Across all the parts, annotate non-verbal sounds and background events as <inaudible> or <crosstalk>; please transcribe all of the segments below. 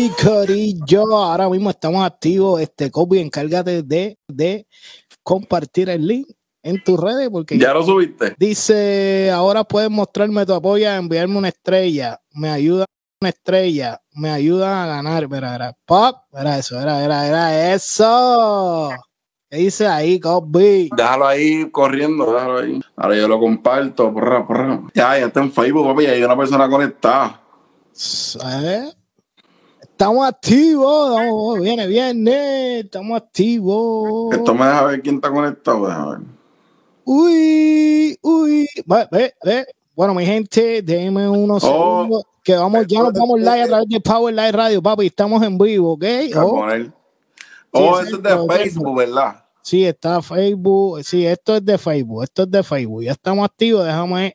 Sí, Corillo, ahora mismo estamos activos. Este, Kobe, encárgate de, de compartir el link en tus redes porque ya lo subiste. Dice, ahora puedes mostrarme tu apoyo, enviarme una estrella, me ayuda una estrella, me ayuda a ganar, verá, verá, pop, era eso, era, era, era eso. ¿Qué dice ahí, Kobe? Déjalo ahí corriendo, déjalo ahí. Ahora yo lo comparto, porra, porra. Ya, ya está en Facebook, papi, hay una persona conectada. ¿Eh? Estamos activos, viene, viene, estamos activos. Esto me deja ver quién está conectado, déjame ver. Uy, uy, ve, ve, ve. Bueno, mi gente, déjenme unos oh, segundos que vamos, ya nos vamos live a través de Power Live Radio, papi, estamos en vivo, ¿ok? Oh, oh eso es de Facebook, ¿verdad? Sí, está Facebook, sí, esto es de Facebook, esto es de Facebook, ya estamos activos, déjame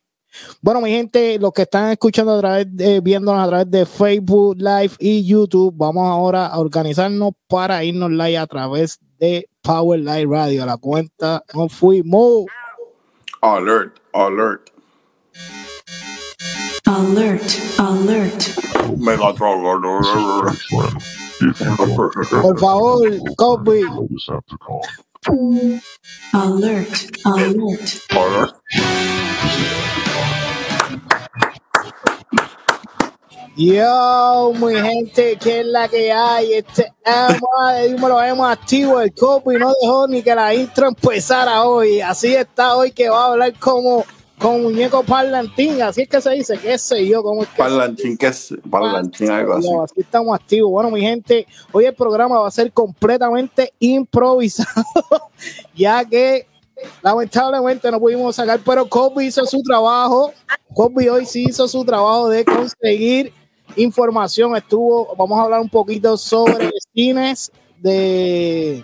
bueno, mi gente, los que están escuchando a través de, viéndonos a través de Facebook Live y YouTube, vamos ahora a organizarnos para irnos live a través de Power Live Radio. A la cuenta no fuimos. Alert, alert. Alert, alert. Por favor, copy. Alert, alert. Alert. Yo, mi gente, ¿qué es la que hay? Este lo vemos activo. El copy no dejó ni que la intro empezara hoy. Así está hoy que va a hablar como con muñeco parlantín. Así es que se dice, qué sé yo, cómo es que Parlantín, ¿qué es? Parlantín, algo así. así estamos activos. Bueno, mi gente, hoy el programa va a ser completamente improvisado, <laughs> ya que lamentablemente no pudimos sacar, pero Kobe hizo su trabajo. Kobe hoy sí hizo su trabajo de conseguir información. Estuvo, vamos a hablar un poquito sobre cines de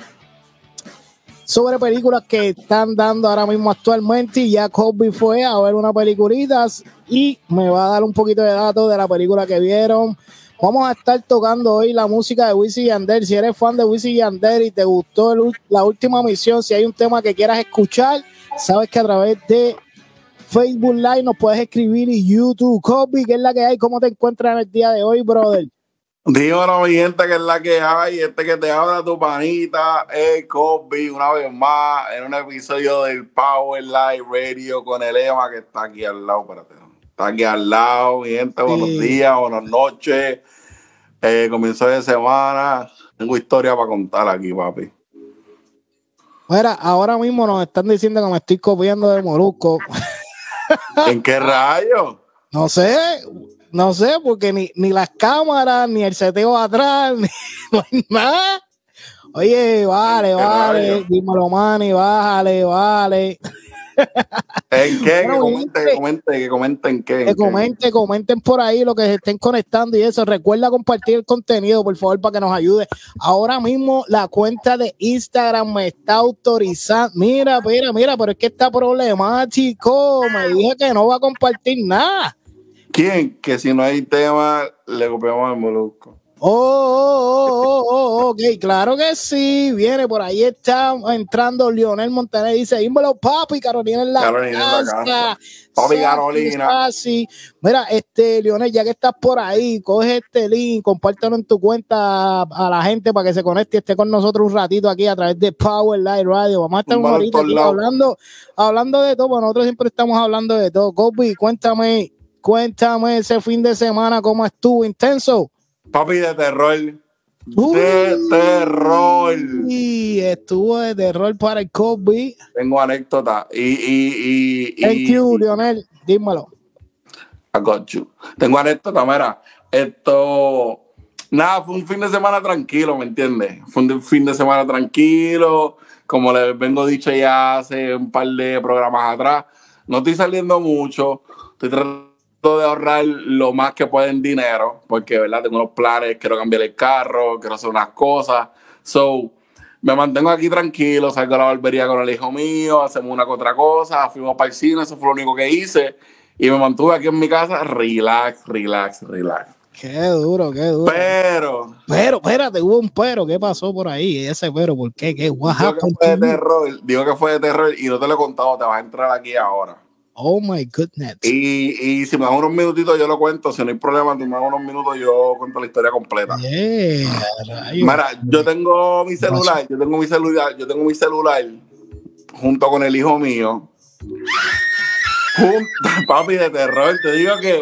sobre películas que están dando ahora mismo actualmente y ya Kobe fue a ver una peliculita y me va a dar un poquito de datos de la película que vieron. Vamos a estar tocando hoy la música de Wisin Yandel. Si eres fan de Wisin Yandel y te gustó la última misión, si hay un tema que quieras escuchar, sabes que a través de Facebook Live nos puedes escribir y YouTube. Kobe, ¿qué es la que hay? ¿Cómo te encuentras en el día de hoy, brother? Díganos, mi gente, que es la que hay. Este que te habla tu panita es Kobe, una vez más, en un episodio del Power Live Radio con el Ema que está aquí al lado. Espérate, está aquí al lado, mi gente. Buenos días, buenas noches. Eh, comienzo de semana. Tengo historia para contar aquí, papi. Mira, ahora mismo nos están diciendo que me estoy copiando de Molusco. <laughs> ¿En qué rayo? No sé, no sé, porque ni, ni las cámaras, ni el seteo atrás, <laughs> ni, no hay nada. Oye, vale, vale, dímelo, Manny, bájale, vale. ¿En qué? que comenten, que comenten, que comenten qué. Que comenten, comenten por ahí lo que se estén conectando y eso. Recuerda compartir el contenido, por favor, para que nos ayude. Ahora mismo la cuenta de Instagram me está autorizando. Mira, mira, mira, pero es que está problemático. Me dije que no va a compartir nada. ¿Quién? Que si no hay tema, le copiamos al molusco. Oh, oh, oh, oh, ok, claro que sí. Viene por ahí, está entrando Lionel Montaner. Dice: Dímelo, papi, Carolina en la Carolina casa. En la casa. Papi, Carolina. Sí. Mira, este, Lionel, ya que estás por ahí, coge este link, compártelo en tu cuenta a la gente para que se conecte y esté con nosotros un ratito aquí a través de Power Live Radio. Vamos a estar un ratito aquí hablando, hablando de todo. Bueno, nosotros siempre estamos hablando de todo. Kobe, cuéntame, cuéntame ese fin de semana, ¿cómo estuvo? Intenso. Papi de terror. de terror. Y estuvo de terror para el Kobe. Tengo anécdota. Y, y, y, Thank you, Lionel. Dímelo. I got you. Tengo anécdota, mira. Esto. Nada, fue un fin de semana tranquilo, ¿me entiendes? Fue un fin de semana tranquilo. Como les vengo dicho ya hace un par de programas atrás. No estoy saliendo mucho. Estoy tratando de ahorrar lo más que pueden dinero, porque, ¿verdad? Tengo unos planes, quiero cambiar el carro, quiero hacer unas cosas. So, me mantengo aquí tranquilo, salgo a la barbería con el hijo mío, hacemos una que otra cosa, fuimos para el cine, eso fue lo único que hice. Y me mantuve aquí en mi casa, relax, relax, relax. Qué duro, qué duro. Pero. Pero, espérate, hubo un pero. ¿Qué pasó por ahí? Ese pero, ¿por qué? ¿Qué? Digo que fue de terror. Digo que fue de terror y no te lo he contado, te vas a entrar aquí ahora. Oh my goodness. Y, y si me dan unos minutitos, yo lo cuento. Si no hay problema, si me dan unos minutos, yo cuento la historia completa. Yeah, Mira, yo tengo mi celular, yo tengo mi celular, yo tengo mi celular junto con el hijo mío. Junto, <laughs> papi de terror, te digo que.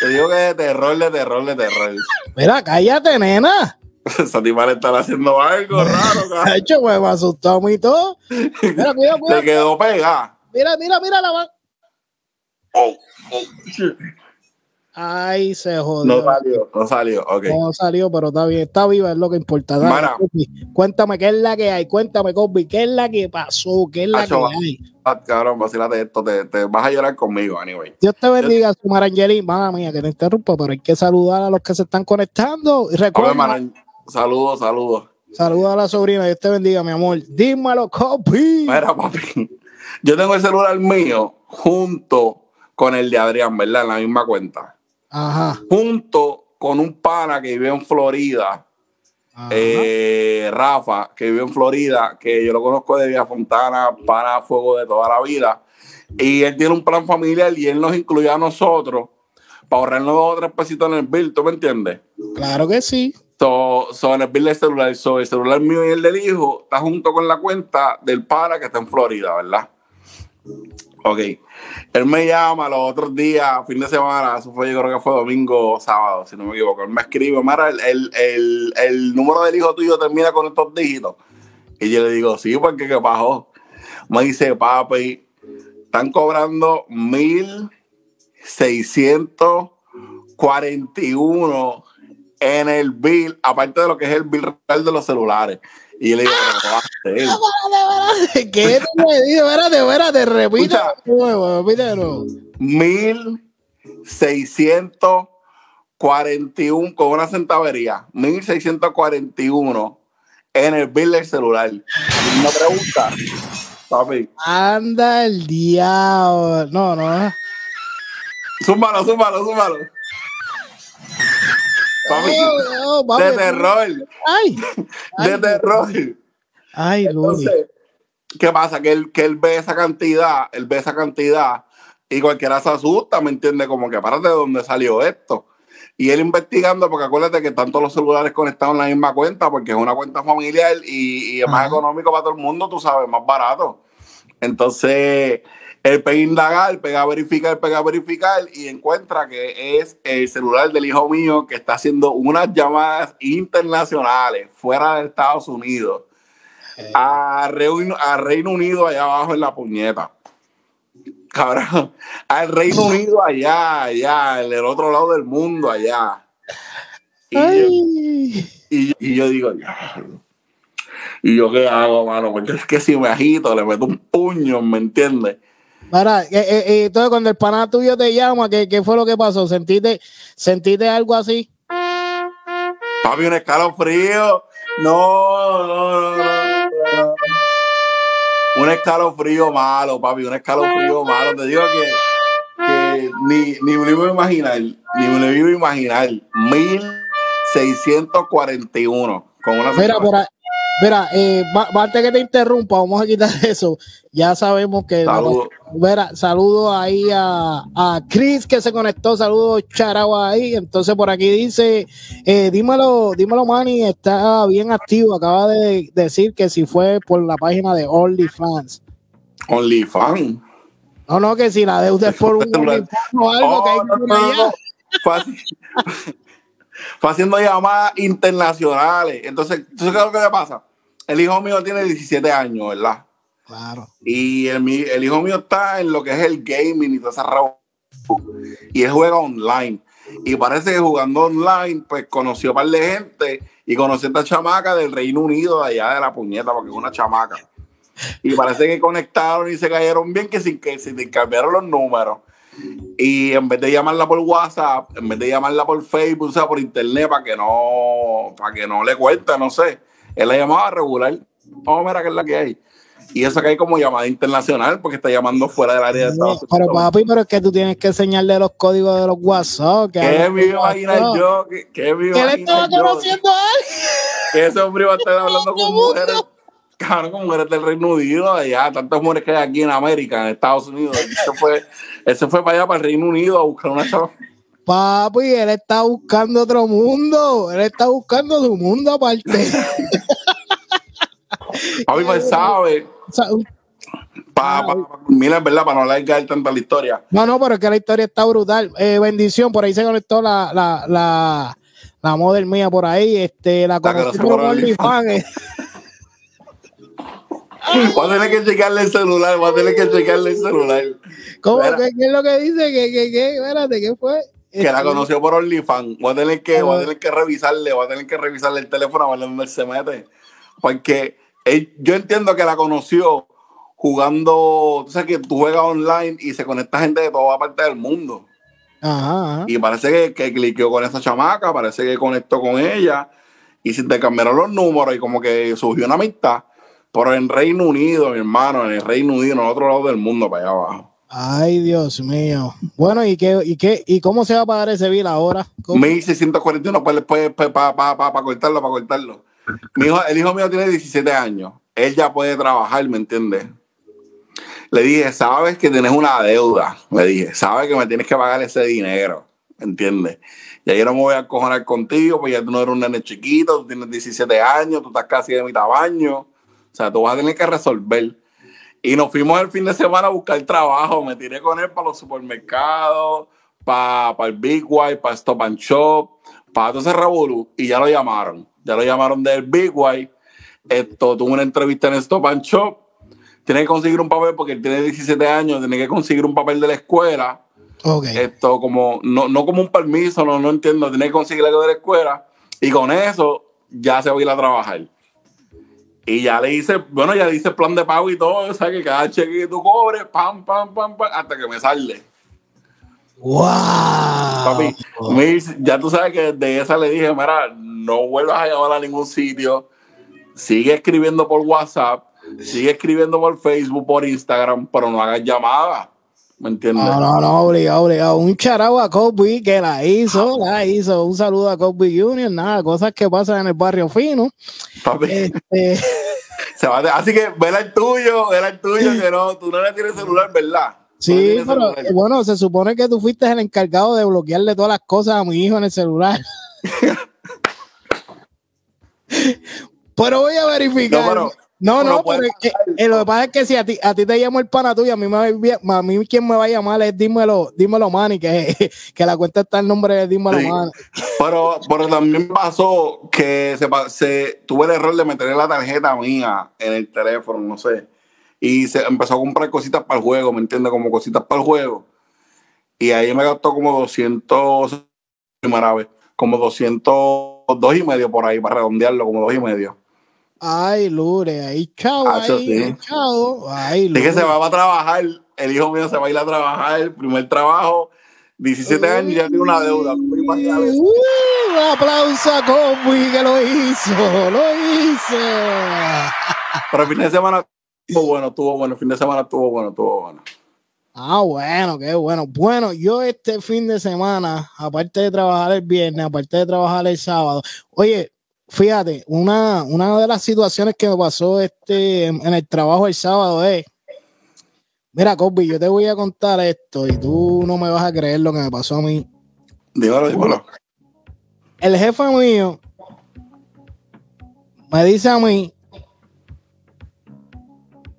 Te digo que de terror, de terror, de terror. Mira, cállate, nena. <laughs> Esa animal están haciendo algo raro, De <laughs> cabrón. hecho, pues me asustó a mí todo. Mira, cuidado, Se cuidado. quedó pegada. Mira, mira, mira la va- Oh, oh, shit. Ay, se No jodió. salió, no salió. Ok. No salió, pero está bien, está viva, es lo que importa. Dale, Mara. Cuéntame qué es la que hay, cuéntame, Cosby, qué es la que pasó, qué es la Acho, que hay. Ah, Cabrón, vacílate esto, te, te vas a llorar conmigo, anyway. Dios te bendiga, su Marangeli. Mala mía, que te interrumpa, pero hay que saludar a los que se están conectando. Recuerda, saludos, saludos. saluda a la sobrina, Dios te bendiga, mi amor. Dímelo, Cosby. Mira, papi, yo tengo el celular mío junto con el de Adrián, ¿verdad? En la misma cuenta. Ajá. Junto con un pana que vive en Florida, eh, Rafa, que vive en Florida, que yo lo conozco de Villa Fontana, pana a fuego de toda la vida. Y él tiene un plan familiar y él nos incluye a nosotros para ahorrarnos dos o tres pesitos en el bill, ¿tú me entiendes? Claro que sí. So, so, en el bill del celular, so, el celular mío y el del hijo está junto con la cuenta del para que está en Florida, ¿verdad? Ok. Él me llama los otros días, fin de semana, eso fue, yo creo que fue domingo o sábado, si no me equivoco. Él me escribe, Mara, el, el, el, el número del hijo tuyo termina con estos dígitos. Y yo le digo, sí, porque qué pasó. Me dice, papi, están cobrando mil seiscientos cuarenta y uno en el bill, aparte de lo que es el bill real de los celulares. Y le digo, pero ¿qué te me dijo? Espérate, espérate, repite. Escucha. de nuevo, repítelo. 1641 con una centavería, 1641 en el bill del celular. Una pregunta, papi. Anda el diablo. No, no. Súmalo, súmalo, súmalo. Oh, oh, de terror, Ay, <laughs> de Ay, terror. ay. Entonces, ¿qué pasa? Que él, que él ve esa cantidad, él ve esa cantidad y cualquiera se asusta, ¿me entiende? Como que párate de dónde salió esto. Y él investigando, porque acuérdate que están todos los celulares conectados en la misma cuenta, porque es una cuenta familiar y, y es más económico para todo el mundo, tú sabes, más barato. Entonces, él pega a indagar, pega a verificar, pega a verificar y encuentra que es el celular del hijo mío que está haciendo unas llamadas internacionales fuera de Estados Unidos a Reino, a Reino Unido allá abajo en la puñeta. Cabrón, al Reino Unido allá, allá, en el otro lado del mundo allá. Y, yo, y, y yo digo. ¿y yo qué hago, mano? Porque es que si me agito, le meto un puño, ¿me entiendes? Mira, eh, eh, eh, entonces cuando el pana tuyo te llama, ¿qué, qué fue lo que pasó? ¿Sentiste, ¿Sentiste algo así? Papi, un escalofrío. No, no, no, no. Un escalofrío malo, papi, un escalofrío malo. Te digo que, que ni, ni me lo iba a imaginar, ni me lo iba a imaginar. 1641 con una Mira, por mira, eh, antes que te interrumpa, vamos a quitar <laughs> eso. Ya sabemos que. Saludos. Mira, saludos ahí a, a Chris que se conectó, saludos Charagua ahí. Entonces por aquí dice, eh, dímelo, dímelo Manny, está bien activo, acaba de decir que si fue por la página de OnlyFans. OnlyFans. No, no, que si la deuda es por un <laughs> o algo que hay Oh, que no, poner no, allá. no. Fue, <laughs> así- fue haciendo llamadas internacionales. Entonces, ¿tú sabes qué es lo que le pasa? El hijo mío tiene 17 años, ¿verdad? Claro. Y el, el hijo mío está en lo que es el gaming y toda esa rabo. Y él juega online. Y parece que jugando online, pues conoció a un par de gente y conoció a esta chamaca del Reino Unido, de allá de la puñeta, porque es una chamaca. Y parece que conectaron y se cayeron bien, que sin que se cambiaron los números. Y en vez de llamarla por WhatsApp, en vez de llamarla por Facebook, o sea, por internet, para que no, para que no le cuente, no sé. Él la llamaba regular. Oh, mira que es la que hay. Y eso que hay como llamada internacional, porque está llamando fuera del área de Estados Pero papi, pero es que tú tienes que enseñarle los códigos de los WhatsApp. que ¿Qué me WhatsApp. yo? ¿Qué, qué me a le estaba yo? conociendo a alguien. Que ese hombre iba a estar <laughs> hablando con mujeres. Cabrón, con mujeres del Reino Unido, allá, tantas mujeres que hay aquí en América, en Estados Unidos. Él se fue, él se fue para allá, para el Reino Unido, a buscar una chava. Papi, él está buscando otro mundo. Él está buscando su mundo aparte. <laughs> Papi, pues sabe. O sea, un- Pa, pa- pa- mira, es verdad, para no alargar tanto la historia. No, no, pero es que la historia está brutal. Eh, bendición, por ahí se conectó la, la, la, la model mía por ahí. Este, la conocí por OnlyFans. <laughs> Voy a tener que checarle el celular, voy a tener que checarle el celular. ¿Cómo? ¿Qué, qué es lo que dice? ¿Qué, qué, qué? Espérate, ¿qué fue? Que la Este, conoció por OnlyFans. Voy a tener que, voy a tener que revisarle, voy a tener que revisarle el teléfono a ver dónde él se mete. Porque él- yo entiendo que la conoció jugando, tú sabes que tú juegas online y se conecta gente de toda parte del mundo. Ajá, ajá. Y parece que, que cliqueó con esa chamaca, parece que conectó con ella y se te cambiaron los números y como que surgió una amistad. Pero en Reino Unido, mi hermano, en el Reino Unido, en el otro lado del mundo, para allá abajo. Ay, Dios mío. Bueno, ¿y qué, y qué, y cómo se va a pagar ese bill ahora? ¿Cómo? 1641 pues después para cortarlo, para cortarlo. Mi el hijo mío tiene 17 años. Él ya puede trabajar, ¿me entiendes? Le dije, sabes que tienes una deuda. Le dije, sabes que me tienes que pagar ese dinero, ¿me entiendes? Ya yo no me voy a cojonar contigo, pues ya tú no eres un nene chiquito, tú tienes 17 años, tú estás casi de mi tamaño. O sea, tú vas a tener que resolver. Y nos fuimos el fin de semana a buscar trabajo. Me tiré con él para los supermercados, para, el Big White, para Stop and Shop, para todo ese revolú. Y ya lo llamaron. Ya lo llamaron del Big White. Esto, tuvo una entrevista en Stop and Shop. Tiene que conseguir un papel porque él tiene 17 años. Tiene que conseguir un papel de la escuela. Ok. Esto, como, no, no como un permiso, no, no entiendo. Tiene que conseguir algo de la escuela. Y con eso ya se va a ir a trabajar. Y ya le hice, bueno, ya le hice plan de pago y todo, o sea, que cada cheque que tú cobres, pam, pam, pam, pam, hasta que me sale. ¡Wow! Papi, ya tú sabes que desde esa le dije, mira, no vuelvas a llamar a ningún sitio, sigue escribiendo por WhatsApp, sigue escribiendo por Facebook, por Instagram, pero no hagas llamadas, ¿me entiendes? No, no, no, obligado, obligado. Un charao a Kobe que la hizo, la hizo. Un saludo a Kobe Junior, nada, cosas que pasan en el barrio fino. Papi, Este, <laughs> se va a- así que vela el tuyo, vela el tuyo, que no, tú no le tienes celular, ¿verdad? No sí, pero celular. bueno, se supone que tú fuiste el encargado de bloquearle todas las cosas a mi hijo en el celular. <laughs> pero voy a verificar. No, pero- no, no, pero es que, eh, lo que pasa es que si a ti, a ti te llamo el pana tuyo, a mí, me, a mí quien me va a llamar es dímelo, dímelo Manny, que, <laughs> que la cuenta está el nombre de dímelo Sí. Manny. Pero, pero también pasó que se, se tuve el error de meter la tarjeta mía en el teléfono, no sé. Y se empezó a comprar cositas para el juego, ¿me entiendes? Como cositas para el juego. Y ahí me gastó como 200, primera vez, como 202 y medio por ahí, para redondearlo, como dos y medio. Ay, Lure, ahí chao, Ah, ahí, sí. chao. Ay, Es que Lure. se va a trabajar, el hijo mío se va a ir a trabajar, el primer trabajo, 17 años y ya tiene una deuda. Un aplauso a Kobe que lo hizo, lo hizo. Pero el fin de semana estuvo bueno, estuvo bueno, el fin de semana estuvo bueno, estuvo bueno. Ah, bueno, qué bueno. Bueno, yo este fin de semana, aparte de trabajar el viernes, aparte de trabajar el sábado, oye, fíjate, una, una de las situaciones que me pasó este en, en el trabajo el sábado es, mira, Kobe, yo te voy a contar esto y tú no me vas a creer lo que me pasó a mí. Dímelo, dímelo. El jefe mío me dice a mí,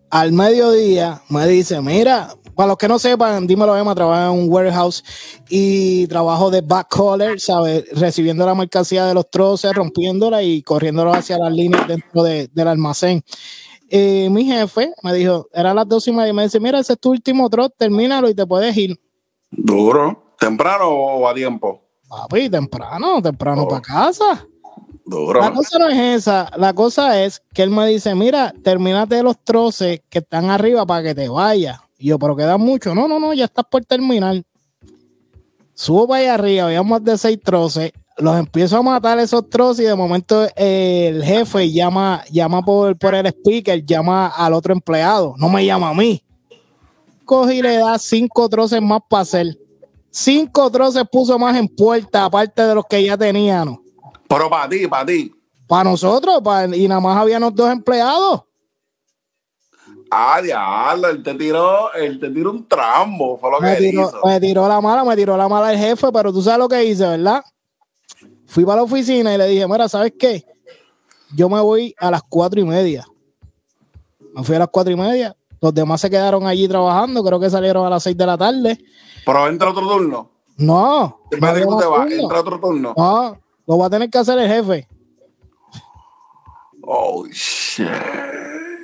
al mediodía, me dice, mira, para los que no sepan, dímelo, Emma, trabaja en un warehouse y trabajo de backcaller, ¿sabes? Recibiendo la mercancía de los troces, rompiéndola y corriéndola hacia las líneas dentro de- del almacén. Eh, mi jefe me dijo, era las dos y media, y me dice, mira, ese es tu último troz, termínalo y te puedes ir. Duro. ¿Temprano o a tiempo? Papi, temprano, temprano Oh. para casa. Duro. La cosa no es esa, la cosa es que él me dice, mira, termínate los troces que están arriba para que te vayas. Y yo, pero quedan mucho. No, no, no, ya estás por terminar. Subo para allá arriba, había más de seis troces, los empiezo a matar esos troces y de momento eh, el jefe llama, llama por, por el speaker, llama al otro empleado, no me llama a mí. Coge y le da cinco troces más para hacer. Cinco troces puso más en puerta, aparte de los que ya teníamos. Pero para ti, para ti. Para nosotros, y nada más habíamos dos empleados. Ah, diablo, él te tiró, él te tiró un trambo, fue lo Me que tiró, hizo. me tiró la mala, me tiró la mala el jefe, pero tú sabes lo que hice, ¿verdad? Fui para la oficina y le dije, mira, ¿sabes qué? Yo me voy a las cuatro y media. Me fui a las cuatro y media. Los demás se quedaron allí trabajando, creo que salieron a las seis de la tarde. Pero entra otro turno. No, tú te vas, entra otro turno. No, lo va a tener que hacer el jefe. Oh, shit.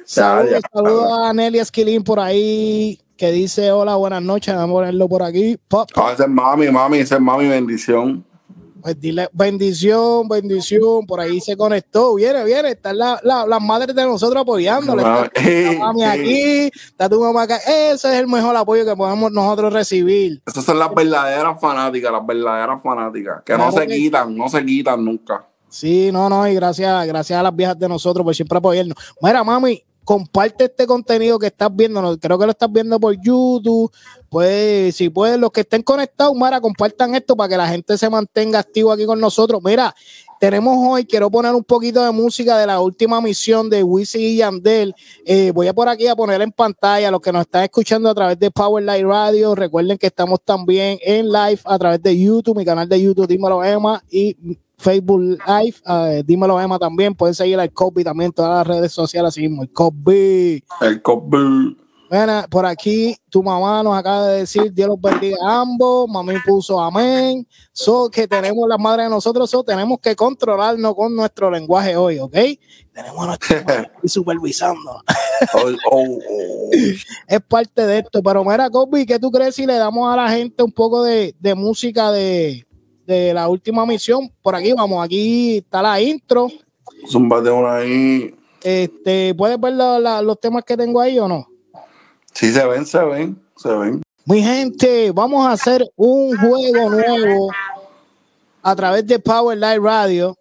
Saludos, a Nelly Esquilín por ahí, que dice hola, buenas noches, vamos a ponerlo por aquí. Pop, Ah, ese es mami, mami, ese es mami, bendición. Pues dile bendición, bendición, por ahí se conectó, viene, viene, están la- la- las madres de nosotros apoyándole. Mami, Está tu <laughs> mami aquí, está tu mamá acá, ese es el mejor apoyo que podemos nosotros recibir. Esas son las verdaderas fanáticas, las verdaderas fanáticas, que no se quitan, no se quitan nunca. Sí, no, no, y gracias, gracias a las viejas de nosotros por siempre apoyarnos. Mira, mami, comparte este contenido que estás viendo, creo que lo estás viendo por YouTube, pues si puedes, los que estén conectados, Mara, compartan esto para que la gente se mantenga activo aquí con nosotros. Mira, tenemos hoy, quiero poner un poquito de música de la última misión de Wisin y Yandel. Eh, voy a por aquí a poner en pantalla los que nos están escuchando a través de Power Live Radio. Recuerden que estamos también en live a través de YouTube, mi canal de YouTube, Dímelo Emma, y Facebook Live, eh, Dímelo Emma también. Pueden seguir al Copy también todas las redes sociales, así mismo, el Copy. El Cosby. Bueno, por aquí tu mamá nos acaba de decir, Dios los bendiga a ambos, mami puso amén, so que tenemos las madres de nosotros, so tenemos que controlarnos con nuestro lenguaje hoy, ¿ok? Tenemos a nuestra <laughs> madre aquí supervisando. Oh, oh, oh. es parte de esto, pero mira, Kobe, ¿qué tú crees si le damos a la gente un poco de, de música de, de la última misión? Por aquí vamos, aquí está la intro. Zúmbate una ahí. Este, ¿Puedes ver la- la- los temas que tengo ahí o no? Sí, se ven, se ven, se ven. Mi gente, vamos a hacer un juego nuevo a través de Power Live Radio.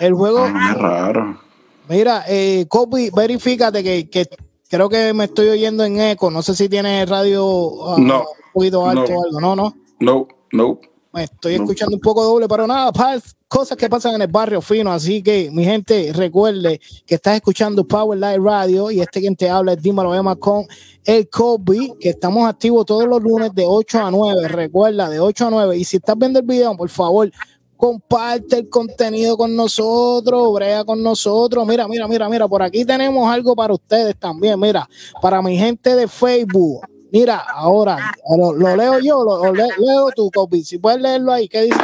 El juego, Ah, raro. mira, eh, Kobe, verifícate que, que creo que me estoy oyendo en eco. No sé si tiene radio ah, No, un poquito alto no. o algo. No, no. No, no. Me estoy No. escuchando un poco doble, pero nada, paz, cosas que pasan en el barrio fino. Así que, mi gente, recuerde que estás escuchando Power Live Radio y este quien te habla es Dímelo Emma con el Kobe, que estamos activos todos los lunes de 8 a 9. Recuerda, de 8 a 9. Y si estás viendo el video, por favor, comparte el contenido con nosotros, brea con nosotros. Mira, mira, mira, mira, por aquí tenemos algo para ustedes también. Mira, para mi gente de Facebook. Mira, ahora lo, lo leo yo, lo, lo le- leo tú, Kobe. Si puedes leerlo ahí, ¿qué dice?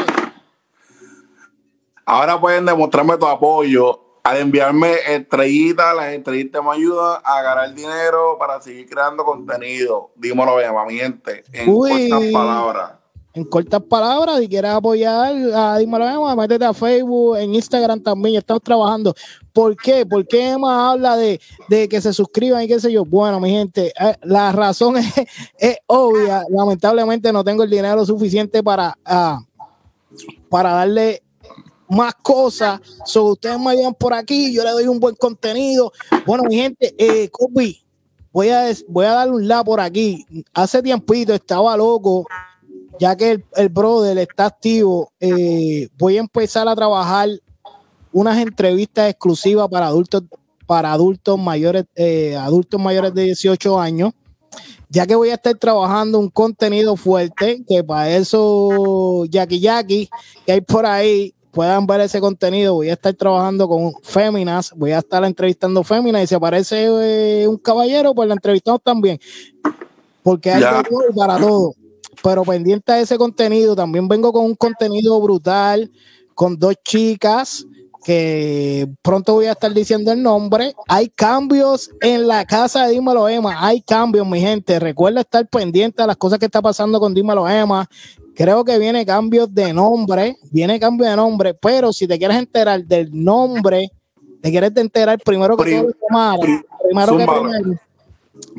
Ahora pueden demostrarme tu apoyo al enviarme estrellitas. Las estrellitas me ayudan a ganar dinero para seguir creando contenido. Dímelo bien, mi gente. En Uy. palabras. En cortas palabras, si quieres apoyar a Dímelo Emma, métete a Facebook, en Instagram también, estamos trabajando. ¿Por qué? ¿Por qué Emma habla de, que se suscriban y qué sé yo? Bueno, mi gente, eh, la razón <laughs> es, obvia. Lamentablemente no tengo el dinero suficiente para, ah, darle más cosas. So, ustedes me ayudan por aquí, yo le doy un buen contenido. Bueno, mi gente, eh, Kobe, voy a, voy a darle un la por aquí. Hace tiempito estaba loco, ya que el, el brother está activo. eh, voy a empezar a trabajar unas entrevistas exclusivas para adultos para adultos mayores eh, adultos mayores de 18 años ya que voy a estar trabajando un contenido fuerte que para eso Jackie Jackie que hay por ahí puedan ver ese contenido voy a estar trabajando con féminas voy a estar entrevistando féminas y si aparece eh, un caballero pues la entrevistamos también porque hay Ya. de todo y para todo pero pendiente a ese contenido también vengo con un contenido brutal con dos chicas que pronto voy a estar diciendo el nombre. Hay cambios en la casa de Dímelo Emma. Hay cambios, mi gente. Recuerda estar pendiente a las cosas que está pasando con Dímelo Emma. Creo que viene cambios de nombre. Viene cambio de nombre. Pero si te quieres enterar del nombre, te quieres enterar primero que Prim- todo, primero que primero,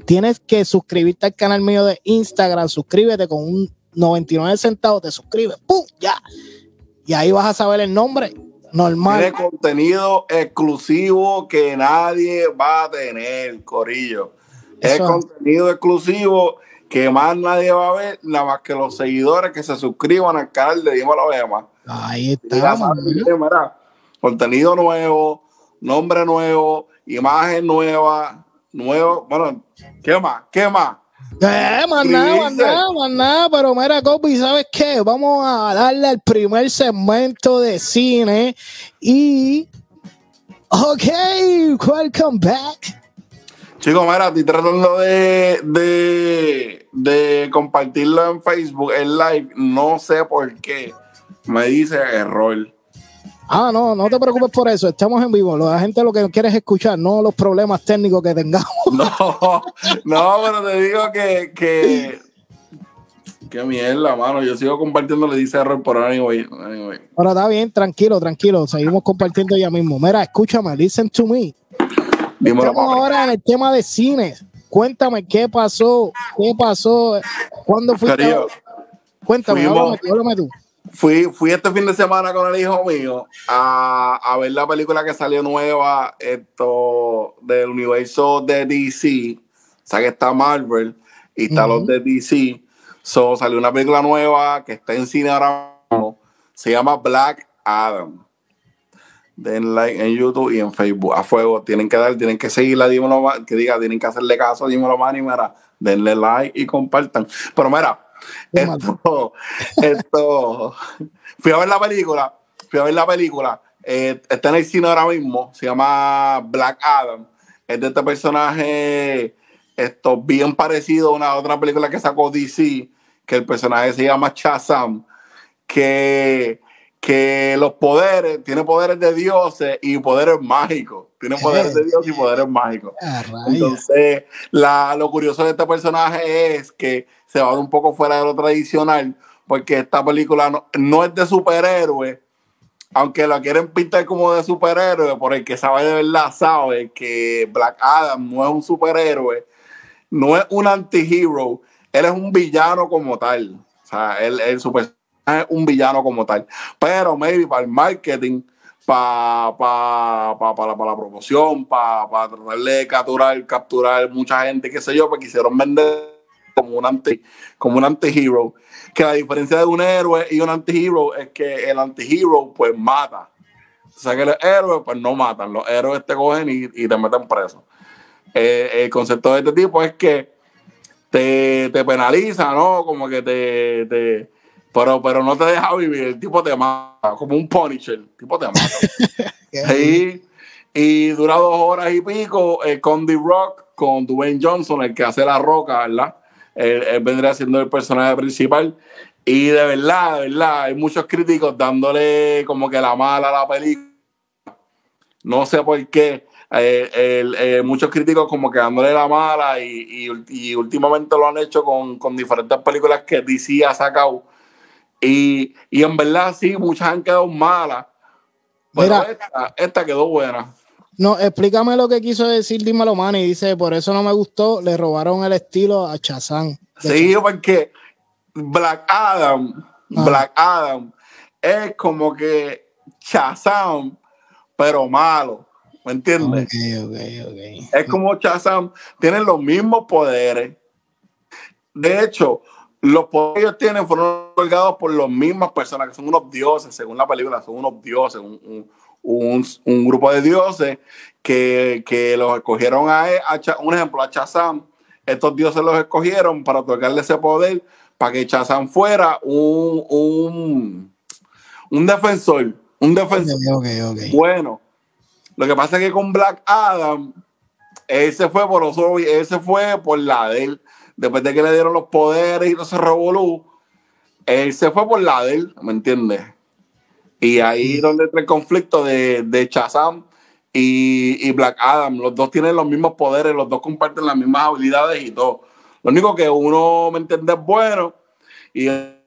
tienes que suscribirte al canal mío de Instagram. Suscríbete con un 99 centavos. Te suscribes. ¡Pum! Ya. Y ahí vas a saber el nombre. Normal. Tiene contenido exclusivo que nadie va a tener, Corillo. Es contenido exclusivo que más nadie va a ver, nada más que los seguidores que se suscriban al canal de Dímelo Emma. Ahí Ya está. contenido nuevo, nombre nuevo, imagen nueva, nuevo, bueno, ¿qué más? ¿Qué más? Eh, más nada, más nada, más nada, pero mira, Kobe, ¿sabes qué? Vamos a darle al primer segmento de cine y... Ok, welcome back. Chicos, mira, estoy tratando de, de, de compartirlo en Facebook, en live, no sé por qué. Me dice error. Ah, no, no te preocupes por eso. Estamos en vivo. La gente lo que quiere es escuchar, no los problemas técnicos que tengamos. <laughs> No, no, pero te digo que, que Qué mierda, mano. Yo sigo compartiendo, le dice error por anyway. anyway. Ahora está bien, tranquilo, tranquilo. Seguimos compartiendo ya mismo. Mira, escúchame, listen to me. Dímelo, Estamos ahora en el tema de cine. Cuéntame qué pasó, qué pasó, cuándo fuiste. Cuéntame, fuimos- háblame, tú, háblame tú. Fui, fui este fin de semana con el hijo mío a, a ver la película que salió nueva esto, del universo de DC. O sea que está Marvel y está Ujú. los de DC. So, salió una película nueva que está en cine ahora mismo. Se llama Black Adam. Den like en YouTube y en Facebook. A fuego. Tienen que dar, tienen que seguirla, dímelo, que diga, tienen que hacerle caso, dímelo, man, y mira, denle like y compartan. Pero mira. <laughs> esto, esto, fui a ver la película, fui a ver la película, eh, está en el cine ahora mismo, se llama Black Adam, es de este personaje, esto bien parecido a una otra película que sacó DC, que el personaje se llama Shazam, que, que los poderes, tiene poderes de dioses y poderes mágicos, tiene <laughs> poderes de Dios y poderes mágicos. Ah. Entonces, la, lo curioso de este personaje es que se va un poco fuera de lo tradicional, porque esta película no, no es de superhéroe, aunque lo quieren pintar como de superhéroe, por el que sabe de verdad sabe que Black Adam no es un superhéroe, no es un anti-hero, él es un villano como tal. O sea, él, él su personaje es un villano como tal. Pero maybe para el marketing, para pa, pa, pa la, promoción, para pa tratar de capturar, capturar mucha gente, qué sé yo, pues quisieron vender como un anti, como un anti-hero. Que la diferencia de un héroe y un anti-hero es que el anti-hero pues mata. O sea que los héroes pues no matan, los héroes te cogen y, te meten preso. Eh, el concepto de este tipo es que te, te penaliza, ¿no? Como que te- pero, pero no te deja vivir, el tipo te mata, como un Punisher, el tipo te mata. <laughs> Sí, y dura dos horas y pico eh, con The Rock, con Dwayne Johnson, el que hace la roca, ¿verdad? Él, él vendría siendo el personaje principal. Y de verdad, de verdad, hay muchos críticos dándole como que la mala a la película. No sé por qué. eh, el- eh, muchos críticos como que dándole la mala y, y- y últimamente lo han hecho con, con diferentes películas que DC ha sacado. Y, y en verdad sí, muchas han quedado malas. Pero Mira. esta, esta quedó buena. No, explícame lo que quiso decir Dímelo Manny. Dice, por eso no me gustó, le robaron el estilo a Chazán. Sí, porque Black Adam, Ah. Black Adam es como que Shazam, pero malo. ¿Me entiendes? Ok, ok, ok. Es como Shazam, tienen los mismos poderes. De hecho, los poderes que ellos tienen fueron colgados por las mismas personas, que son unos dioses, según la película, son unos dioses, un, un- un- un grupo de dioses que, que los escogieron a, a un ejemplo, a Shazam. Estos dioses los escogieron para otorgarle ese poder, para que Shazam fuera un, un, un defensor, un defensor bueno. Lo que pasa es que con Black Adam, él se fue por los él se fue por la de él. Después de que le dieron los poderes y no se revolú, él se fue por la de él, ¿me entiendes? Y ahí es donde entra el conflicto de, de Shazam y, y Black Adam. Los dos tienen los mismos poderes, los dos comparten las mismas habilidades y todo. Lo único que uno, ¿me entiendes? Es bueno y el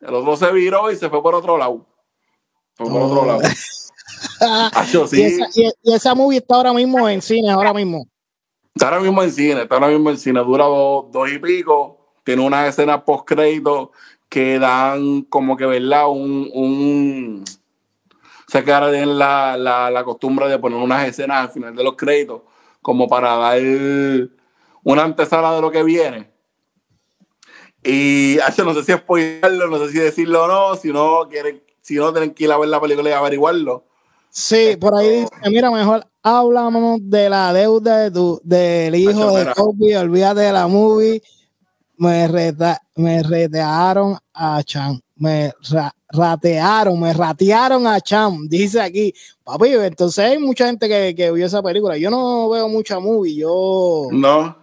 otro se viró y se fue por otro lado. Fue por otro Oh. lado. <laughs> Acho, Y, sí. esa, y- y esa movie está ahora mismo en cine, ahora mismo. Está ahora mismo en cine, está ahora mismo en cine, dura dos, dos y pico, tiene unas escenas post crédito que dan como que, ¿verdad? Un, un sé que ahora tienen la, la, la costumbre de poner unas escenas al final de los créditos, como para dar una antesala de lo que viene. Y no sé si spoilerlo, no sé si decirlo o no, si no quieren, si no tienen que ir a ver la película y averiguarlo. Sí, por ahí dice, mira, mejor hablamos de la deuda de tu, del hijo de. Kobe, olvídate de la movie. Me, reta- me retearon a Chan. Me ra- ratearon, me ratearon a Chan, dice aquí. Papi, entonces hay mucha gente que, que vio esa película. Yo no veo mucha movie, yo... No.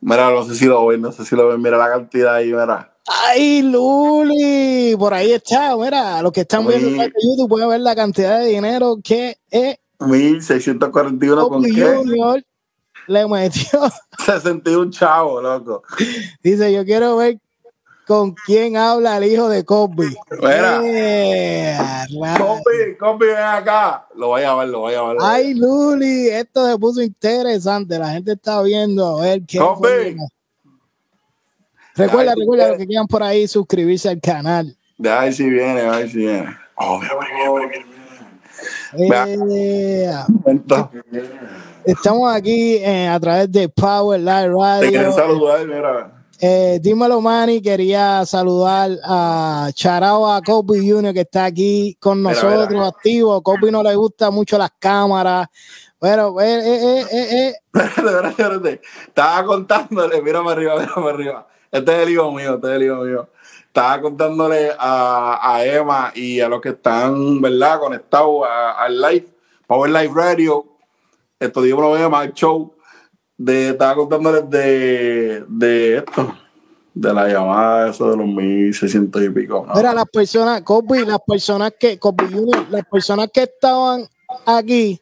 Mira, no sé si lo ven, no sé si lo ven. Mira la cantidad ahí, mira. ¡Ay, Luli! Por ahí está, mira, los que están viendo en YouTube pueden ver la cantidad de dinero que es 1641 con Kobe qué? Junior le metió. <laughs> 61 chavos, loco. Dice, yo quiero ver con quién habla el hijo de Kobe. Mira. Eh, Compi, compi, ven acá. Lo voy a ver, lo voy a ver. Ay, Luli, esto se puso interesante. La gente está viendo a ver qué. Kobe. Recuerda, Ay, recuerda los que quieran por ahí suscribirse al canal. Ver si viene, a ver si viene. Oh, mira, mira, mira, mira, Eh, mira. estamos aquí eh, a través de Power Live Te quieren Radio. saludar, mira. Eh, dímelo, Manny. Quería saludar a Charao a Kobe Jr. que está aquí con Mira, nosotros, mira. activo. Kobe no le gusta mucho las cámaras. Pero, eh, eh, eh, eh, eh. Espérate, espérate, espérate. Estaba contándole, mírame arriba, mírame arriba. Este es el hijo mío, este es el hijo mío. Estaba contándole a, a Emma y a los que están, ¿verdad?, conectados al live, Power Live Radio. Esto digo Emma, el show. De, estaba contándoles de, de esto, de la llamada, eso de los 1600 y pico. ¿no? Mira, las personas, Kobe, las personas que, Kobe las personas que estaban aquí,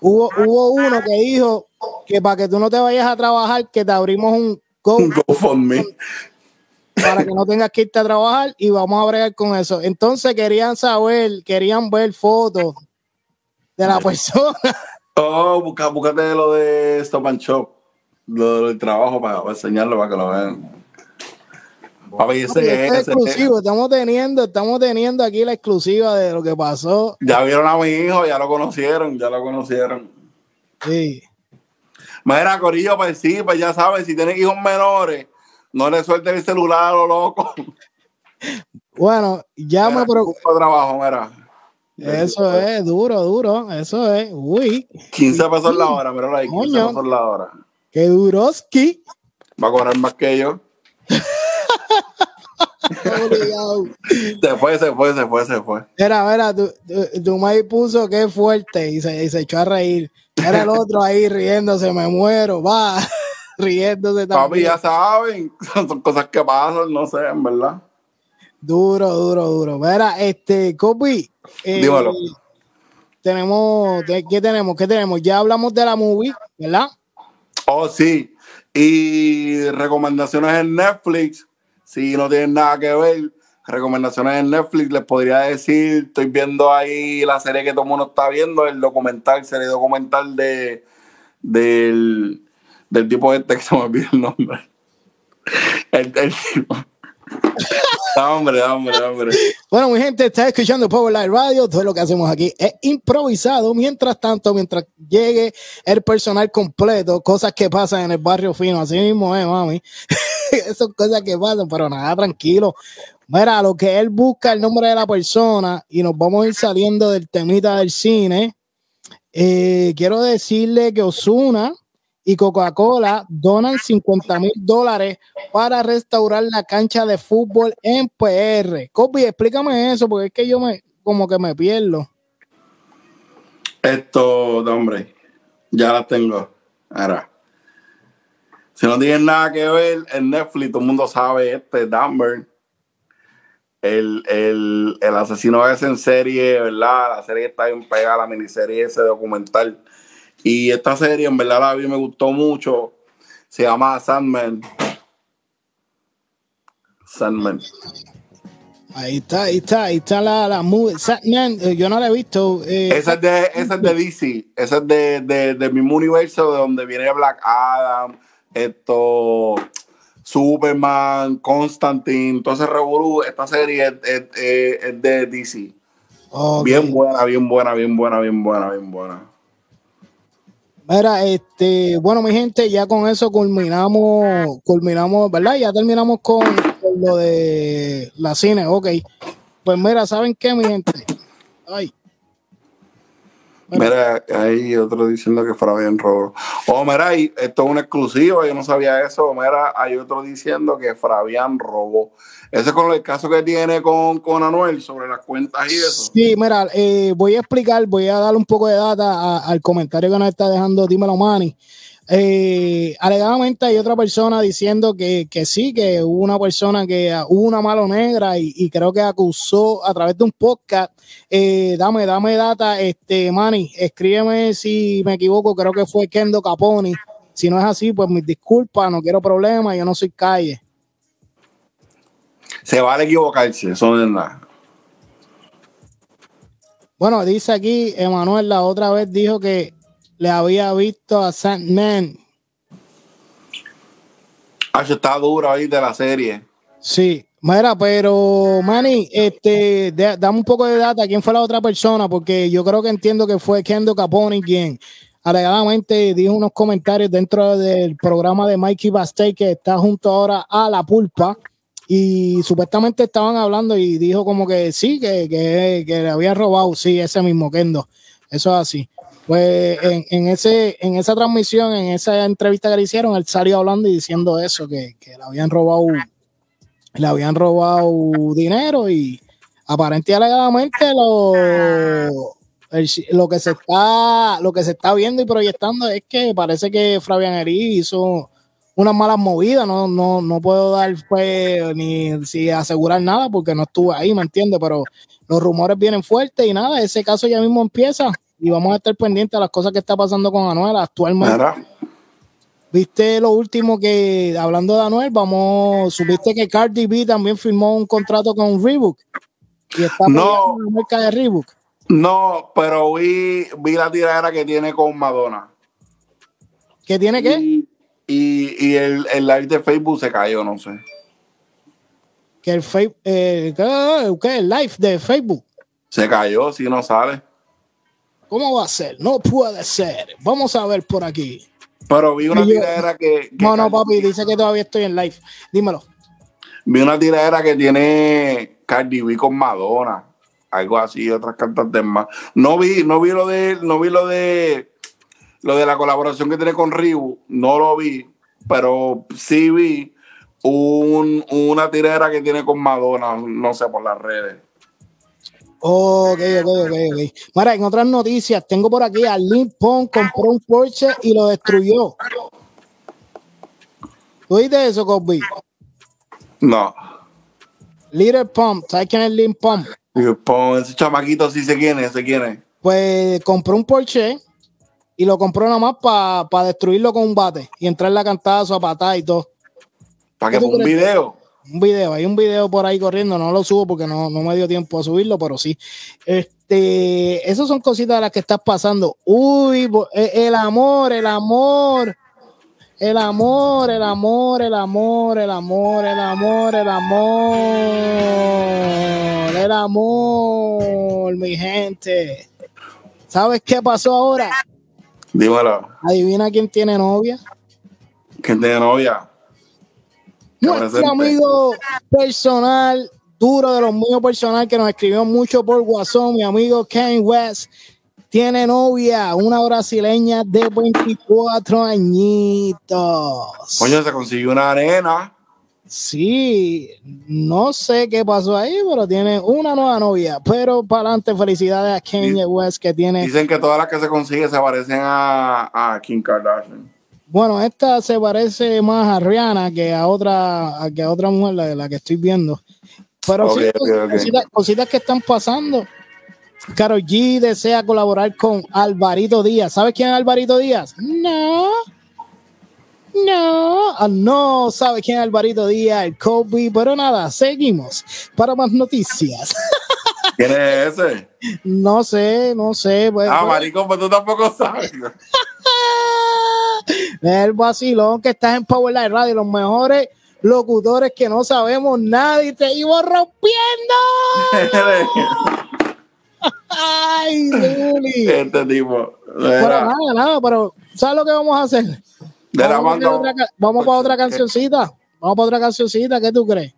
hubo, hubo uno que dijo que para que tú no te vayas a trabajar, que te abrimos un Go Go for me. para que no tengas que irte a trabajar y vamos a bregar con eso. Entonces querían saber, querían ver fotos de la persona. Oh, busca, búscate lo de Stop and Shop, lo del trabajo para, para enseñarlo, para que lo vean. Es exclusivo, estamos teniendo, estamos teniendo aquí la exclusiva de lo que pasó. ya vieron a mi hijo, ya lo conocieron, ya lo conocieron. Sí. Mira, Corillo, pues sí, pues ya saben, si tienen hijos menores, no le suelten el celular a lo loco. Bueno, ya me preocupa. trabajo, mira. Eso es duro, duro. Eso es. Uy, 15 pesos la hora, mira ahí, 15 Coño. pesos la hora. qué duroski. Va a cobrar más que yo. <laughs> Se fue, se fue, se fue, se fue. Mira, mira, maíz puso que fuerte y se, y se echó a reír. Era el otro ahí riéndose, me muero, va, <laughs> riéndose Papi, también. ya saben, <laughs> son cosas que pasan, no sé, en verdad. Duro, duro, duro. Mira, este, Kobe, eh, Dímelo. tenemos, ¿qué qué tenemos? ¿Qué tenemos? Ya hablamos de la movie, ¿verdad? Oh, sí. Y recomendaciones en Netflix. Si no tienen nada que ver, recomendaciones en Netflix. Les podría decir, estoy viendo ahí la serie que todo el mundo está viendo, el documental, serie documental de del, del tipo este que se me olvidó el nombre. El, el tipo. Hombre, hombre, hombre. Bueno, mi gente está escuchando Power Live Radio. Todo lo que hacemos aquí es improvisado. Mientras tanto, mientras llegue el personal completo, cosas que pasan en el barrio fino. Así mismo es, mami. <laughs> Esas cosas que pasan, pero nada, tranquilo. Mira, lo que él busca el nombre de la persona y nos vamos a ir saliendo del temita del cine. Eh, quiero decirle que Osuna y Coca-Cola donan 50 mil dólares para restaurar la cancha de fútbol en PR. Kobe, explícame eso, porque es que yo me como que me pierdo. Esto, hombre, ya las tengo. Ahora, si no tienen nada que ver, en Netflix todo el mundo sabe este Dumber, el, el, el asesino ese en serie, ¿verdad? La serie está bien pegada, la miniserie ese documental. Y esta serie, en verdad, la vi, me gustó mucho. Se llama Sandman. Sandman. Ahí está, ahí está, ahí está la, la movie. Satman, eh, yo no la he visto. eh, Esa es de, esa es de <laughs> DC, esa es de, de, de mismo universo de donde viene Black Adam, esto, Superman, Constantine, todo ese revolú. Esta serie es, es- es- es de DC. Bien buena, bien buena, bien buena, bien buena, bien buena. Mira, este, bueno, mi gente, ya con eso culminamos, culminamos, ¿verdad? Ya terminamos con, con lo de la cine, ok. Pues mira, ¿saben qué, mi gente? Ay, Mira, hay otro diciendo que Fabián robó. Oh, mira, esto es una exclusiva, yo no sabía eso. Mira, hay otro diciendo que Fabián robó. Ese es con el caso que tiene con, con Anuel sobre las cuentas y eso. Sí, mira, eh, voy a explicar, voy a dar un poco de data a- al comentario que nos está dejando Dímelo Manny. Eh, alegadamente hay otra persona diciendo que, que sí, que hubo una persona que ah, hubo una mano negra y, y creo que acusó a través de un podcast. Eh, dame, dame data, este Manny, escríbeme si me equivoco, creo que fue Kendo Caponi. Si no es así, pues mis disculpas, no quiero problemas, yo no soy calle. Se vale equivocarse, eso no es nada. Bueno, dice aquí, Emanuel la otra vez dijo que le había visto a Sandman. Ah, está duro ahí de la serie. Sí, mira, pero Manny, este, de- dame un poco de data. ¿Quién fue la otra persona? Porque yo creo que entiendo que fue Kendo Caponi quien alegadamente dijo unos comentarios dentro del programa de Mikey Bastey que está junto ahora a La Pulpa. Y supuestamente estaban hablando y dijo como que sí, que, que, que le había robado, sí, ese mismo Kendo. Eso es así. Pues en, ese, en esa transmisión, en esa entrevista que le hicieron, él salió hablando y diciendo eso, que, que le habían robado, le habían robado dinero y aparentemente alegadamente lo, lo que se está, lo que se está viendo y proyectando es que parece que Fabián Eri hizo unas malas movidas, no, no, no puedo dar pues ni si asegurar nada porque no estuve ahí, ¿me entiendes? Pero los rumores vienen fuertes y nada, ese caso ya mismo empieza y vamos a estar pendientes a las cosas que está pasando con Anuel actualmente. Mira, Viste lo último que, hablando de Anuel, vamos, supiste que Cardi B también firmó un contrato con Reebok y está No. apoyando la marca de Reebok. no, pero vi, vi la tiradera que tiene con Madonna. ¿Qué tiene que? Y, y, y el, el live de Facebook se cayó, no sé. Que el, Face- eh, ¿qué? ¿qué? el live de Facebook. Se cayó, si no sale. ¿Cómo va a ser? No puede ser. Vamos a ver por aquí. Pero vi una yo- tiradera que. que No, no, papi, dice que todavía estoy en live. Dímelo. Vi una tiradera que tiene Cardi B con Madonna. Algo así, otras cantantes más. No vi, no vi lo de, no vi lo de lo de la colaboración que tiene con Ribu, no lo vi, pero sí vi un, una tiradera que tiene con Madonna, no sé, por las redes. Ok, ok, ok, ok. Mira, en otras noticias, tengo por aquí a Pump compró un Porsche y lo destruyó. ¿Tú viste eso, Cosby? No. Little Pump, ¿sabes quién es Lil Pump? Y pon ese chamaquito sí se quiere, se quiere. Pues compró un Porsche y lo compró nada más para destruirlo con un bate y entrarle a cantazo, a patada y todo. Para que ¿Qué ponga un video un video, hay un video por ahí corriendo, no lo subo porque no, no me dio tiempo a subirlo, pero sí. Este, esas son cositas a las que estás pasando. Uy, e, el amor, el amor. El amor, el amor, el amor, el amor, el amor, el amor, el amor, mi gente. ¿Sabes qué pasó ahora? Dímelo. Adivina quién tiene novia. ¿Quién tiene novia? Nuestro amigo personal, duro de los míos personal, que nos escribió mucho por WhatsApp, mi amigo Ken West, tiene novia, una brasileña de 24 añitos. Coño, se consiguió una arena. Sí, no sé qué pasó ahí, pero tiene una nueva novia. Pero para adelante, felicidades a Kanye West que tiene. Dicen que todas las que se consigue se parecen a, a Kim Kardashian. Bueno, esta se parece más a Rihanna que a otra, a que a otra mujer, la, la que estoy viendo. Pero sí. Cositas, cositas que están pasando. Karol G desea colaborar con Alvarito Díaz. ¿Sabes quién es Alvarito Díaz? No. No. Ah, no sabe quién es Alvarito Díaz, el Kobe. Pero nada, seguimos para más noticias. <laughs> ¿Quién es ese? no sé, no sé. Pues, Ah, pues, maricón, pues tú tampoco sabes. <laughs> El vacilón que estás en Power Live Radio, los mejores locutores que no sabemos nada y te iba rompiendo. <laughs> Ay, Luli. este tipo. Pero Mira, nada, nada, pero ¿sabes lo que vamos a hacer? Vamos, a otra vamos para otra cancioncita. Vamos para otra cancioncita, ¿qué tú crees?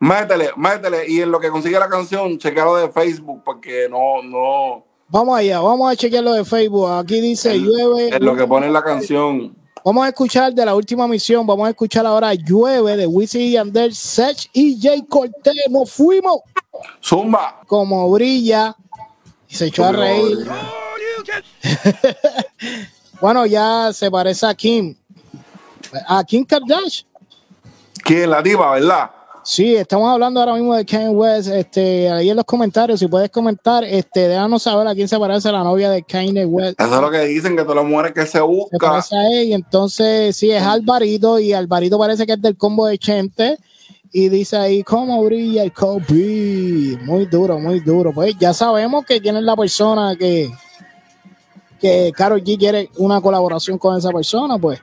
Métele, métele. Y en lo que consigue la canción, chequealo de Facebook, porque no, no, Vamos allá, vamos a chequear lo de Facebook. Aquí dice llueve. Es lo que pone la canción. Vamos a escuchar de la última misión. Vamos a escuchar ahora Llueve de Wisin y Yandel, Sech y Jay Cortez. Nos fuimos. Zumba. Como brilla. Y se echó a reír. <laughs> bueno, ya se parece a Kim. A Kim Kardashian. ¿Quién? La diva, ¿verdad? Sí, estamos hablando ahora mismo de Kanye West. Este, ahí en los comentarios, si puedes comentar, este, déjanos saber a quién se parece la novia de Kanye West. Eso es lo que dicen, que todas las mujeres que se busca. Se parece a él, y entonces, sí, es Alvarito, y Alvarito parece que es del combo de Chente. Y dice ahí, ¿cómo brilla el Kobe? Muy duro, muy duro. Pues ya sabemos que quién es la persona que, que Karol G quiere una colaboración con esa persona, pues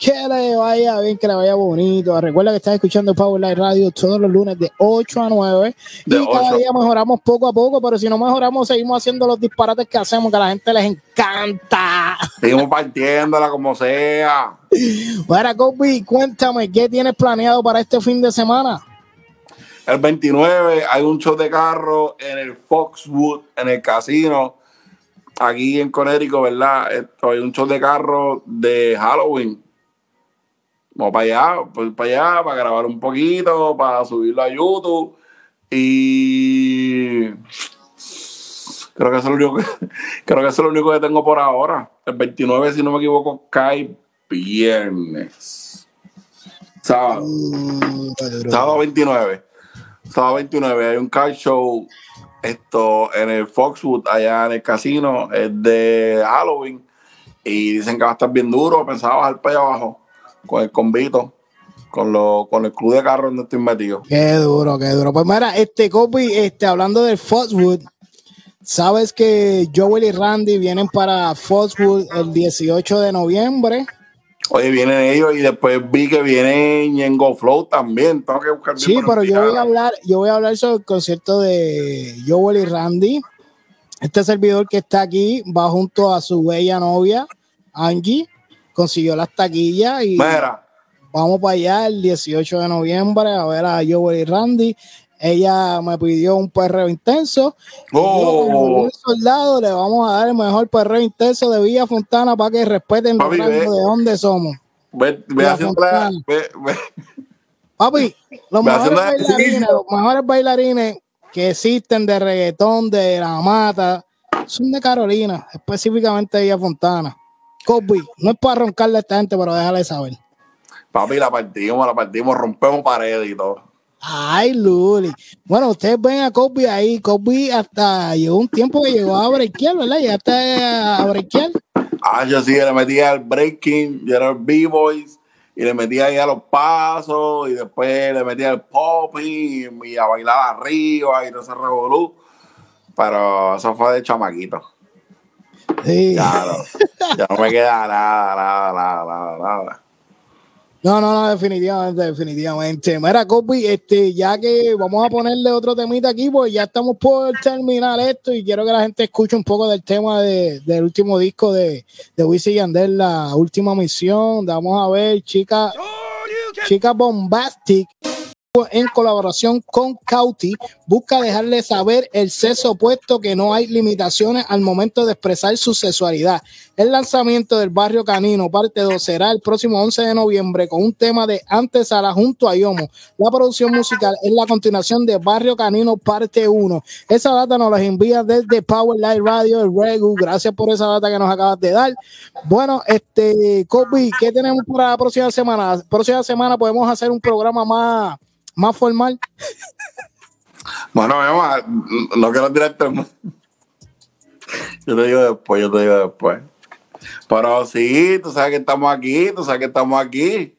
que le vaya bien, que le vaya bonito. Recuerda que estás escuchando Power Live Radio todos los lunes de 8 a 9. y cada día mejoramos poco a poco, pero si no mejoramos, seguimos haciendo los disparates que hacemos, que a la gente les encanta. Seguimos partiéndola como sea. Bueno, Kobe, cuéntame, ¿qué tienes planeado para este fin de semana? El 29 hay un show de carro en el Foxwood, en el casino, aquí en Connecticut, ¿verdad? hay un show de carro de Halloween Vamos para allá, pues para allá, para grabar un poquito, para subirlo a YouTube. Y creo que eso es lo único que, <laughs> creo que es lo único que tengo por ahora. El 29, si no me equivoco, cae viernes. Sábado. Mm, sábado 29. Sábado 29 hay un car show esto en el Foxwood, allá en el casino, es de Halloween. Y dicen que va a estar bien duro. Pensaba bajar para allá abajo con el convito, con, lo, con el club de carro donde estoy metido. Qué duro, qué duro. Pues mira, este copy, este, hablando del Foxwood, sabes que Joel y Randy vienen para Foxwood el 18 de noviembre. Oye, vienen ellos y después vi que viene Ñengo Flow también. Tengo que buscar Sí, pero yo voy a hablar, yo voy a hablar sobre el concierto de Joel y Randy. Este servidor que está aquí va junto a su bella novia, Angie consiguió las taquillas y vamos para allá el 18 de noviembre a ver a Joel y Randy. Ella me pidió un perreo intenso. Oh. soldado, le vamos a dar el mejor perreo intenso de Villa Fontana para que respeten Papi, de dónde somos. Ve, Papi, los mejores, bailarines, los mejores bailarines que existen de reggaetón, de la mata, son de Carolina, específicamente de Villa Fontana. Kobe, no es para roncarle a esta gente, pero déjale saber. Papi, la partimos, la partimos, rompemos paredes y todo. Ay, Luli. Bueno, ustedes ven a Kobe ahí. Kobe hasta llegó un tiempo que llegó a breakear, ¿verdad? Ya está a breakear. Ah, yo sí, le metía al breaking, yo era el B-Boys, y le metía ahí a los pasos, y después le metía el popping, y a bailar arriba, y no se revolú. Pero eso fue de chamaquito. Ya, no, me queda nada, nada, nada, nada, No, no, no, definitivamente, definitivamente. Mira, Copy, este, ya que vamos a ponerle otro temita aquí, pues ya estamos por terminar esto y quiero que la gente escuche un poco del tema del último disco de, de Wisin Yandel, la última misión. Vamos a ver, chica, chica Bombastic en colaboración con Cauti, busca dejarle saber el sexo opuesto que no hay limitaciones al momento de expresar su sexualidad. El lanzamiento del Barrio Canino, parte 2, será el próximo 11 de noviembre con un tema de Antesala junto a Yomo. La producción musical es la continuación de Barrio Canino, parte 1. Esa data nos la envía desde Power Light Radio, el Regu. Gracias por esa data que nos acabas de dar. Bueno, este, Kobe, ¿qué tenemos para la próxima semana? Próxima semana podemos hacer un programa más más formal. Bueno, no quiero tirarte. Yo te digo después, yo te digo después. Pero sí, tú sabes que estamos aquí, tú sabes que estamos aquí.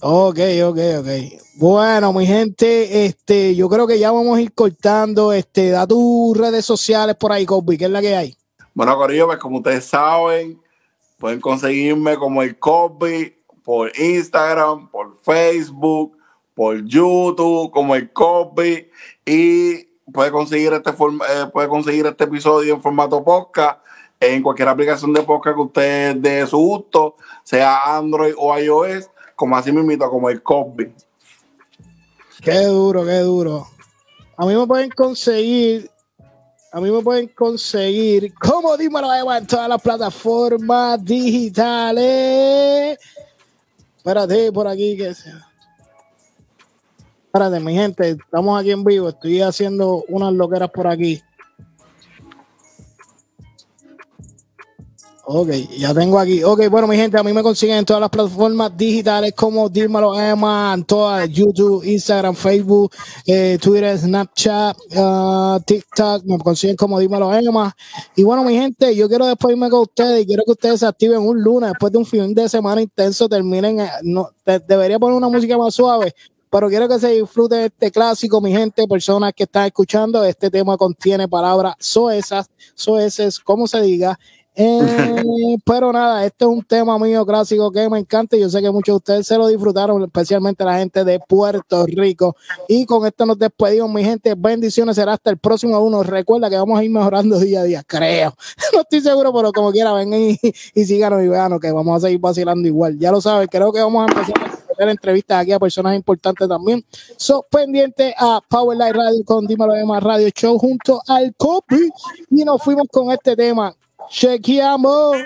Ok, ok, ok. Bueno, mi gente, este, yo creo que ya vamos a ir cortando. Este, da tus redes sociales por ahí, Kobe, ¿qué es la que hay? Bueno, Corillo, pues como ustedes saben, pueden conseguirme como el Kobe por Instagram, por Facebook, por YouTube, como el copy, y puede conseguir este eh, puede conseguir este episodio en formato podcast en cualquier aplicación de podcast que usted de su gusto, sea Android o iOS, como así mismo, como el copy. Qué duro, qué duro. A mí me pueden conseguir A mí me pueden conseguir como dímelo Emma en todas las plataformas digitales. Espérate por aquí que sea. Espérate, mi gente, estamos aquí en vivo. Estoy haciendo unas loqueras por aquí. Ok, ya tengo aquí. Ok, bueno, mi gente, a mí me consiguen en todas las plataformas digitales como Dímelo Emma, en todas, YouTube, Instagram, Facebook, eh, Twitter, Snapchat, uh, TikTok, me consiguen como Dímelo Emma. Y bueno, mi gente, yo quiero despedirme con ustedes y quiero que ustedes se activen un lunes después de un fin de semana intenso, terminen, eh, no, debería poner una música más suave, pero quiero que se disfrute este clásico, mi gente, personas que están escuchando, este tema contiene palabras soesas, soeces, como se diga, eh, <laughs> pero nada, este es un tema mío clásico que me encanta y yo sé que muchos de ustedes se lo disfrutaron, especialmente la gente de Puerto Rico. Y con esto nos despedimos, mi gente. Bendiciones, será hasta el próximo uno. Recuerda que vamos a ir mejorando <laughs> día a día, creo. <laughs> No estoy seguro, pero como quiera, vengan y, y síganos y vean que vamos a seguir vacilando igual. Ya lo saben, creo que vamos a empezar hacer entrevistas aquí a personas importantes también. So, pendiente a Power Light Radio con Dímelo Más Radio Show junto al Copy. Y nos fuimos con este tema Chequeamos.